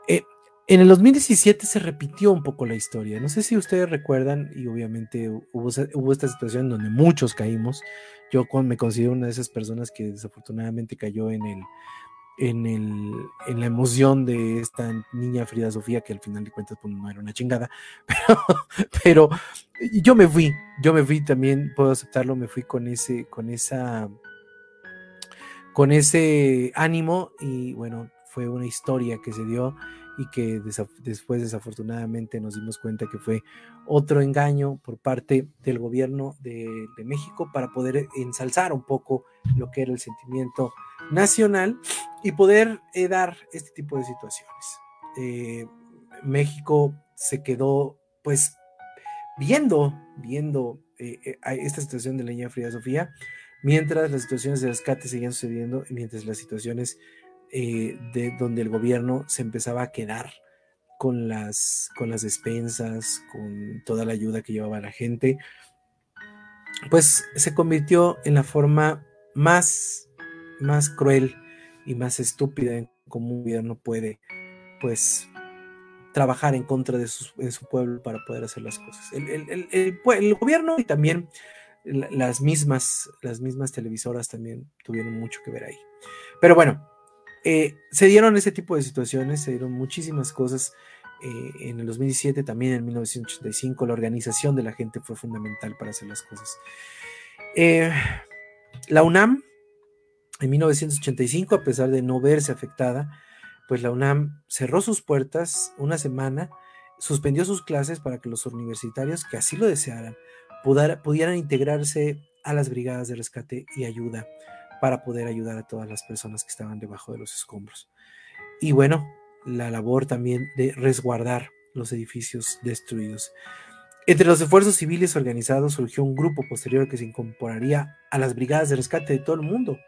B: Eh, en el 2017 se repitió un poco la historia. No sé si ustedes recuerdan, y obviamente hubo, hubo esta situación donde muchos caímos. Yo me considero una de esas personas que desafortunadamente cayó en el, en, el, en la emoción de esta niña Frida Sofía, que al final de cuentas pues, no era una chingada, pero, pero yo me fui, yo me fui también, puedo aceptarlo, me fui con ese, con esa, con ese ánimo y bueno, fue una historia que se dio y que después desafortunadamente nos dimos cuenta que fue otro engaño por parte del gobierno de, México para poder ensalzar un poco lo que era el sentimiento nacional y poder eh, dar este tipo de situaciones. Eh, México se quedó pues viendo, viendo eh, esta situación de la niña Frida Sofía, mientras las situaciones de rescate seguían sucediendo y mientras las situaciones eh, de donde el gobierno se empezaba a quedar con las, con las despensas, con toda la ayuda que llevaba la gente, pues se convirtió en la forma más, más cruel y más estúpida en cómo un gobierno puede, pues, trabajar en contra de su, pueblo para poder hacer las cosas. El, el, gobierno y también las mismas, las mismas televisoras también tuvieron mucho que ver ahí. Pero bueno, eh, se dieron ese tipo de situaciones, se dieron muchísimas cosas. Eh, en el 2017, también en 1985, la organización de la gente fue fundamental para hacer las cosas. Eh, la UNAM, en 1985, a pesar de no verse afectada, pues la UNAM cerró sus puertas una semana, suspendió sus clases para que los universitarios que así lo desearan pudieran integrarse a las brigadas de rescate y ayuda para poder ayudar a todas las personas que estaban debajo de los escombros. Y bueno, la labor también de resguardar los edificios destruidos. Entre los esfuerzos civiles organizados surgió un grupo posterior que se incorporaría a las brigadas de rescate de todo el mundo,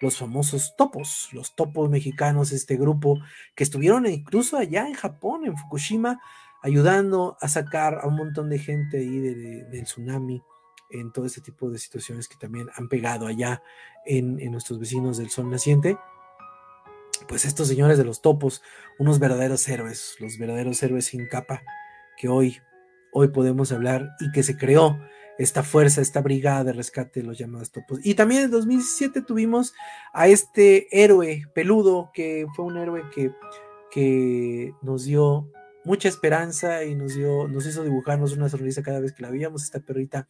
B: los famosos topos, los topos mexicanos, este grupo que estuvieron incluso allá en Japón, en Fukushima, ayudando a sacar a un montón de gente ahí del tsunami en todo este tipo de situaciones que también han pegado allá en, nuestros vecinos del sol naciente. Pues estos señores de los topos, unos verdaderos héroes, los verdaderos héroes sin capa que hoy, hoy podemos hablar y que se creó esta fuerza, esta brigada de rescate de los llamados topos. Y también en 2017 tuvimos a este héroe peludo, que fue un héroe que, que nos dio mucha esperanza y nos dio, nos hizo dibujarnos una sonrisa cada vez que la veíamos, esta perrita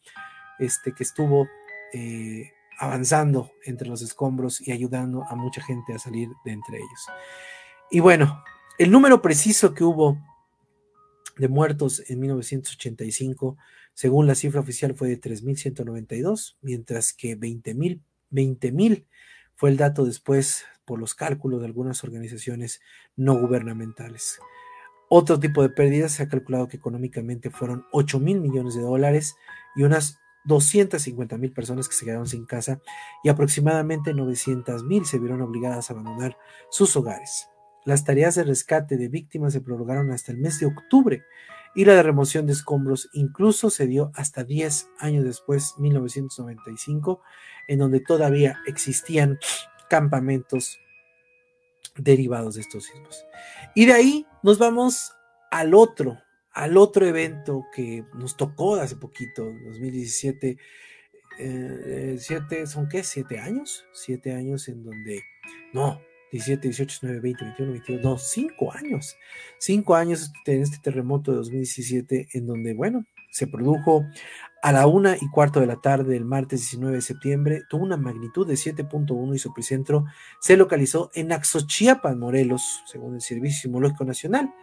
B: este, que estuvo eh, avanzando entre los escombros y ayudando a mucha gente a salir de entre ellos. Y bueno, el número preciso que hubo de muertos en 1985, según la cifra oficial, fue de 3.192, mientras que 20.000 20, fue el dato después por los cálculos de algunas organizaciones no gubernamentales. Otro tipo de pérdidas se ha calculado que económicamente fueron 8 mil millones de dólares y unas 250 mil personas que se quedaron sin casa y aproximadamente 900 mil se vieron obligadas a abandonar sus hogares. Las tareas de rescate de víctimas se prolongaron hasta el mes de octubre y la de remoción de escombros incluso se dio hasta 10 años después, 1995, en donde todavía existían campamentos derivados de estos sismos. Y de ahí nos vamos al otro, al otro evento que nos tocó hace poquito, 2017. Eh, siete, ¿Son qué? ¿Siete años? Siete años en donde, no, 17, 18, 19, 20, 21, 22, no, cinco años. Cinco años en este terremoto de 2017 en donde, bueno, se produjo a la una y cuarto de la tarde del martes 19 de septiembre, tuvo una magnitud de 7.1 y su epicentro se localizó en Axochiapan, Morelos, según el Servicio Sismológico Nacional.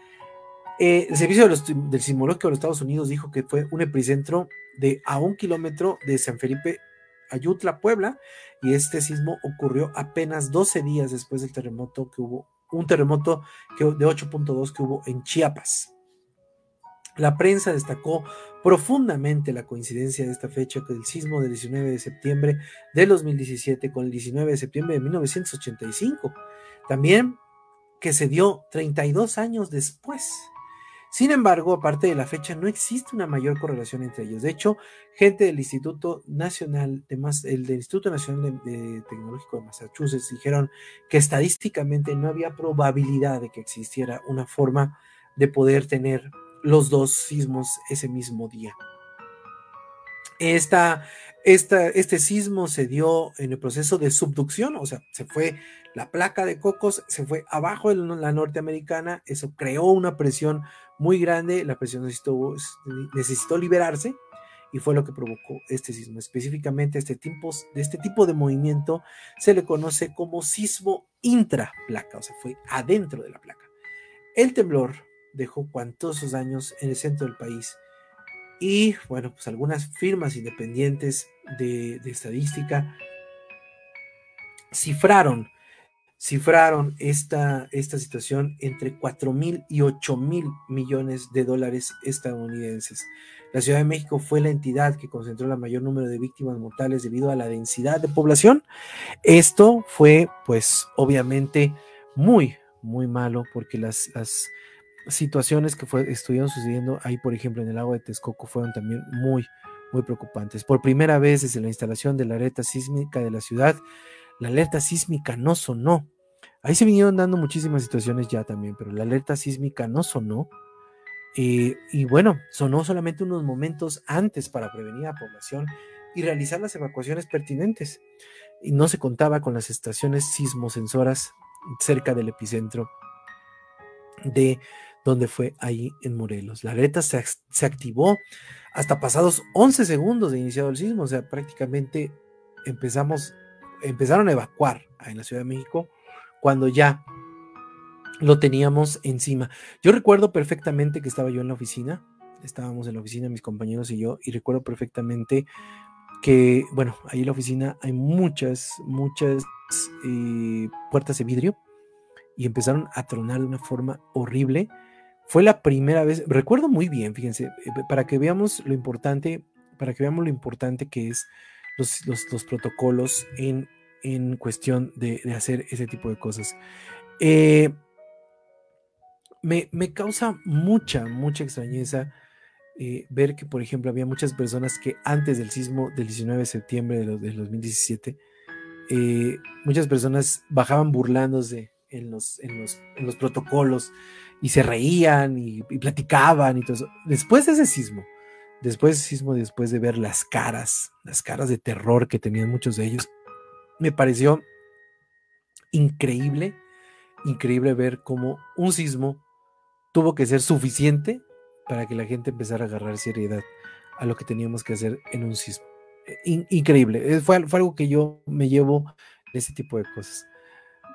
B: Eh, el Servicio del Sismológico de los Estados Unidos dijo que fue un epicentro de a un kilómetro de San Felipe Ayutla, Puebla, y este sismo ocurrió apenas 12 días después del terremoto que hubo, un terremoto de 8.2 que hubo en Chiapas. La prensa destacó profundamente la coincidencia de esta fecha con el sismo del 19 de septiembre del 2017 con el 19 de septiembre de 1985. También que se dio 32 años después. Sin embargo, aparte de la fecha, no existe una mayor correlación entre ellos. De hecho, gente del Instituto Nacional de el del Instituto Nacional de, Tecnológico de Massachusetts dijeron que estadísticamente no había probabilidad de que existiera una forma de poder tener los dos sismos ese mismo día. Esta, esta, este sismo se dio en el proceso de subducción, o sea, se fue la placa de Cocos, se fue abajo de la norteamericana, eso creó una presión muy grande, la presión necesitó, necesitó liberarse y fue lo que provocó este sismo. Específicamente este tipo, de este tipo de movimiento se le conoce como sismo intraplaca, o sea, fue adentro de la placa. El temblor dejó cuantosos daños en el centro del país. Y bueno, pues algunas firmas independientes de, estadística cifraron, cifraron esta, esta situación entre 4 mil y 8 mil millones de dólares estadounidenses. La Ciudad de México fue la entidad que concentró el mayor número de víctimas mortales debido a la densidad de población. Esto fue, pues, obviamente muy, muy malo porque las, situaciones que fue, estuvieron sucediendo ahí, por ejemplo, en el lago de Texcoco, fueron también muy, muy preocupantes. Por primera vez desde la instalación de la alerta sísmica de la ciudad, la alerta sísmica no sonó. Ahí se vinieron dando muchísimas situaciones ya también, pero la alerta sísmica no sonó. Eh, y bueno, sonó solamente unos momentos antes para prevenir la población y realizar las evacuaciones pertinentes. Y no se contaba con las estaciones sismosensoras cerca del epicentro de donde fue ahí en Morelos. La alerta se, activó hasta pasados 11 segundos de iniciado el sismo, o sea, prácticamente empezamos, empezaron a evacuar en la Ciudad de México cuando ya lo teníamos encima. Yo recuerdo perfectamente que estaba yo en la oficina, estábamos en la oficina mis compañeros y yo, y recuerdo perfectamente que, bueno, ahí en la oficina hay muchas, muchas eh, puertas de vidrio y empezaron a tronar de una forma horrible fue la primera vez, recuerdo muy bien, fíjense, eh, para que veamos lo importante, para que veamos lo importante que es los, los, protocolos en, en cuestión de, hacer ese tipo de cosas. Eh, me, causa mucha, mucha extrañeza eh, ver que, por ejemplo, había muchas personas que antes del sismo del 19 de septiembre de, de 2017, muchas personas bajaban burlándose en los, en los, en los protocolos y se reían y, platicaban y todo. Después de ese sismo, después de ese sismo, después de ver las caras, las caras de terror que tenían muchos de ellos, me pareció increíble, increíble ver cómo un sismo tuvo que ser suficiente para que la gente empezara a agarrar seriedad a lo que teníamos que hacer en un sismo. increíble, fue, fue, algo que yo me llevo de ese tipo de cosas.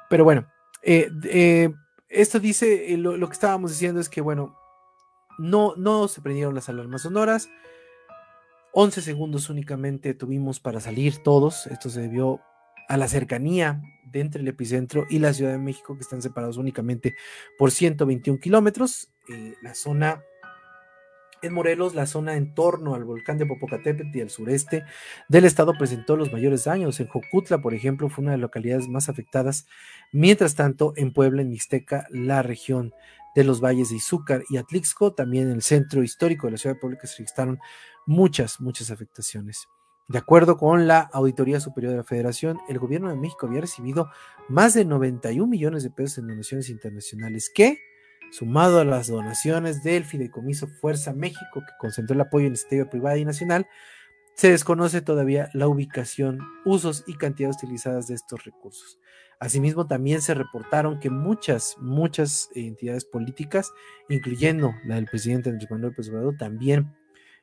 B: Pero bueno, eh, eh, esto dice, eh, lo, que estábamos diciendo es que, bueno, no, no se prendieron las alarmas sonoras. 11 segundos únicamente tuvimos para salir todos. Esto se debió a la cercanía de entre el epicentro y la Ciudad de México, que están separados únicamente por 121 kilómetros. Eh, la zona en Morelos, la zona en torno al volcán de Popocatépetl y al sureste del estado presentó los mayores daños. En Jocutla, por ejemplo, fue una de las localidades más afectadas. Mientras tanto, en Puebla, en Mixteca, la región de los valles de Izúcar y Atlixco. También en el centro histórico de la Ciudad de Puebla se registraron muchas, muchas afectaciones. De acuerdo con la Auditoría Superior de la Federación, el gobierno de México había recibido más de 91 millones de pesos en donaciones internacionales que, sumado a las donaciones del Fideicomiso Fuerza México, que concentró el apoyo en iniciativa privada y nacional, se desconoce todavía la ubicación, usos y cantidades utilizadas de estos recursos. Asimismo, también se reportaron que muchas, muchas entidades políticas, incluyendo la del presidente Andrés Manuel López Obrador, también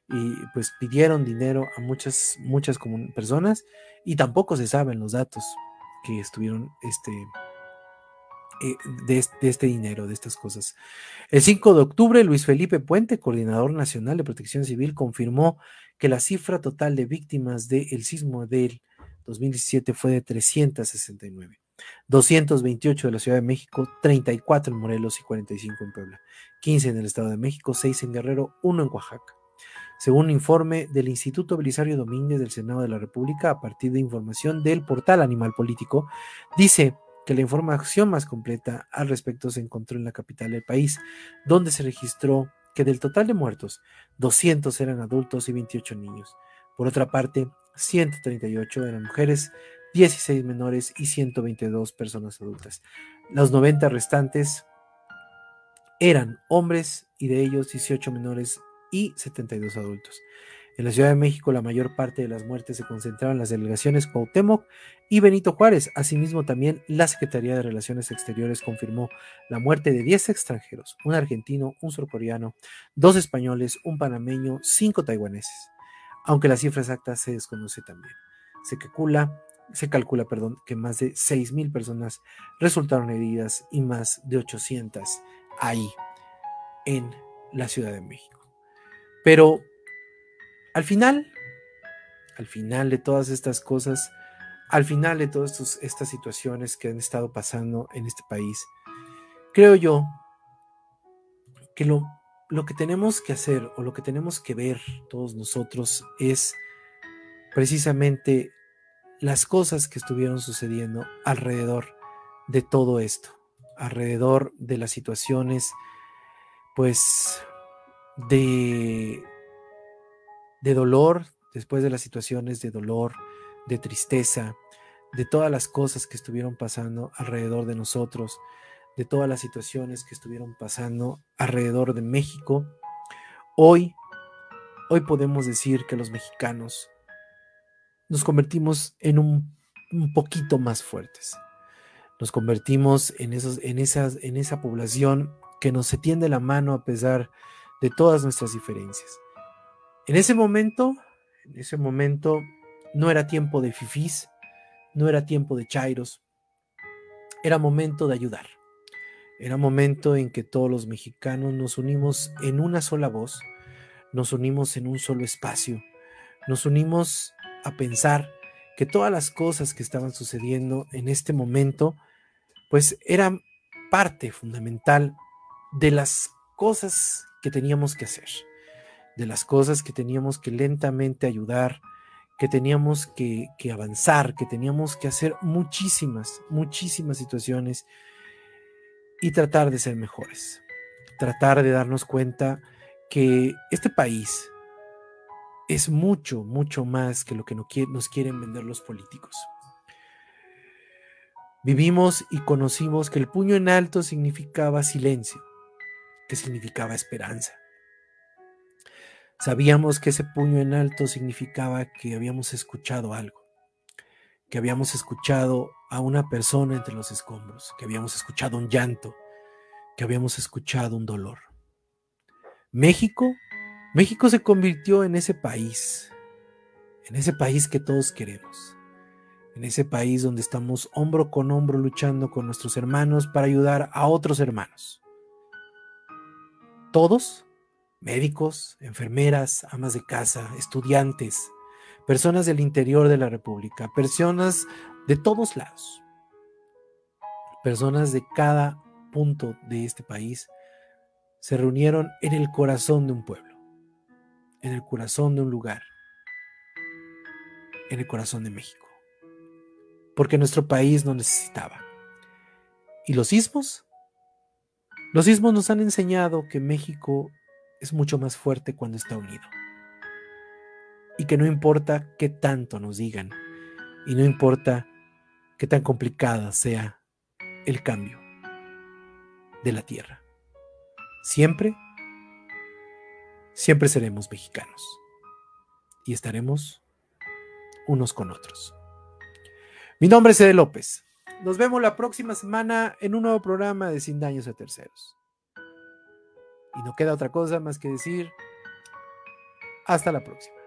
B: y pues pidieron dinero a muchas, muchas personas y tampoco se saben los datos que estuvieron este, eh, de, de, este dinero, de estas cosas. El 5 de octubre, Luis Felipe Puente, coordinador nacional de protección civil, confirmó que la cifra total de víctimas del sismo del 2017 fue de 369. 228 de la Ciudad de México, 34 en Morelos y 45 en Puebla, 15 en el Estado de México, 6 en Guerrero, 1 en Oaxaca. Según un informe del Instituto Belisario Domínguez del Senado de la República, a partir de información del portal Animal Político, dice que la información más completa al respecto se encontró en la capital del país, donde se registró que del total de muertos, 200 eran adultos y 28 niños. Por otra parte, 138 eran mujeres, 16 menores y 122 personas adultas. Los 90 restantes eran hombres y de ellos 18 menores y 72 adultos. En la Ciudad de México, la mayor parte de las muertes se concentraron en las delegaciones Cuauhtémoc y Benito Juárez. Asimismo, también la Secretaría de Relaciones Exteriores confirmó la muerte de 10 extranjeros, un argentino, un surcoreano, dos españoles, un panameño, cinco taiwaneses. Aunque la cifra exacta se desconoce también. Se calcula, se calcula perdón, que más de 6.000 personas resultaron heridas y más de 800 ahí en la Ciudad de México. Pero al final, al final de todas estas cosas, al final de todas estas situaciones que han estado pasando en este país, creo yo que lo, lo que tenemos que hacer o lo que tenemos que ver todos nosotros es precisamente las cosas que estuvieron sucediendo alrededor de todo esto, alrededor de las situaciones, pues de, de dolor, después de las situaciones de dolor, de tristeza, de todas las cosas que estuvieron pasando alrededor de nosotros, de todas las situaciones que estuvieron pasando alrededor de México, hoy, hoy podemos decir que los mexicanos nos convertimos en un, un poquito más fuertes. Nos convertimos en, esos, en, esas, en esa población que nos se tiende la mano a pesar de todas nuestras diferencias. En ese momento, en ese momento no era tiempo de fifís, no era tiempo de chairos, era momento de ayudar. Era momento en que todos los mexicanos nos unimos en una sola voz, nos unimos en un solo espacio, nos unimos a pensar que todas las cosas que estaban sucediendo en este momento, pues eran parte fundamental de las cosas que teníamos que hacer, de las cosas que teníamos que lentamente ayudar, que teníamos que, avanzar, que teníamos que hacer muchísimas, muchísimas situaciones y tratar de ser mejores, tratar de darnos cuenta que este país es mucho, mucho más que lo que nos quieren vender los políticos. Vivimos y conocimos que el puño en alto significaba silencio, que significaba esperanza. Sabíamos que ese puño en alto significaba que habíamos escuchado algo, que habíamos escuchado a una persona entre los escombros, que habíamos escuchado un llanto, que habíamos escuchado un dolor. México, México se convirtió en ese país, en ese país que todos queremos, en ese país donde estamos hombro con hombro luchando con nuestros hermanos para ayudar a otros hermanos todos, médicos, enfermeras, amas de casa, estudiantes, personas del interior de la República, personas de todos lados, personas de cada punto de este país, se reunieron en el corazón de un pueblo, en el corazón de un lugar, en el corazón de México, porque nuestro país no necesitaba. Y los sismos Los sismos nos han enseñado que México es mucho más fuerte cuando está unido. Y que no importa qué tanto nos digan, y no importa qué tan complicada sea el cambio de la tierra. Siempre, siempre seremos mexicanos y estaremos unos con otros. Mi nombre es Ede López. Nos vemos la próxima semana en un nuevo programa de Sin Daños a Terceros. Y no queda otra cosa más que decir hasta la próxima.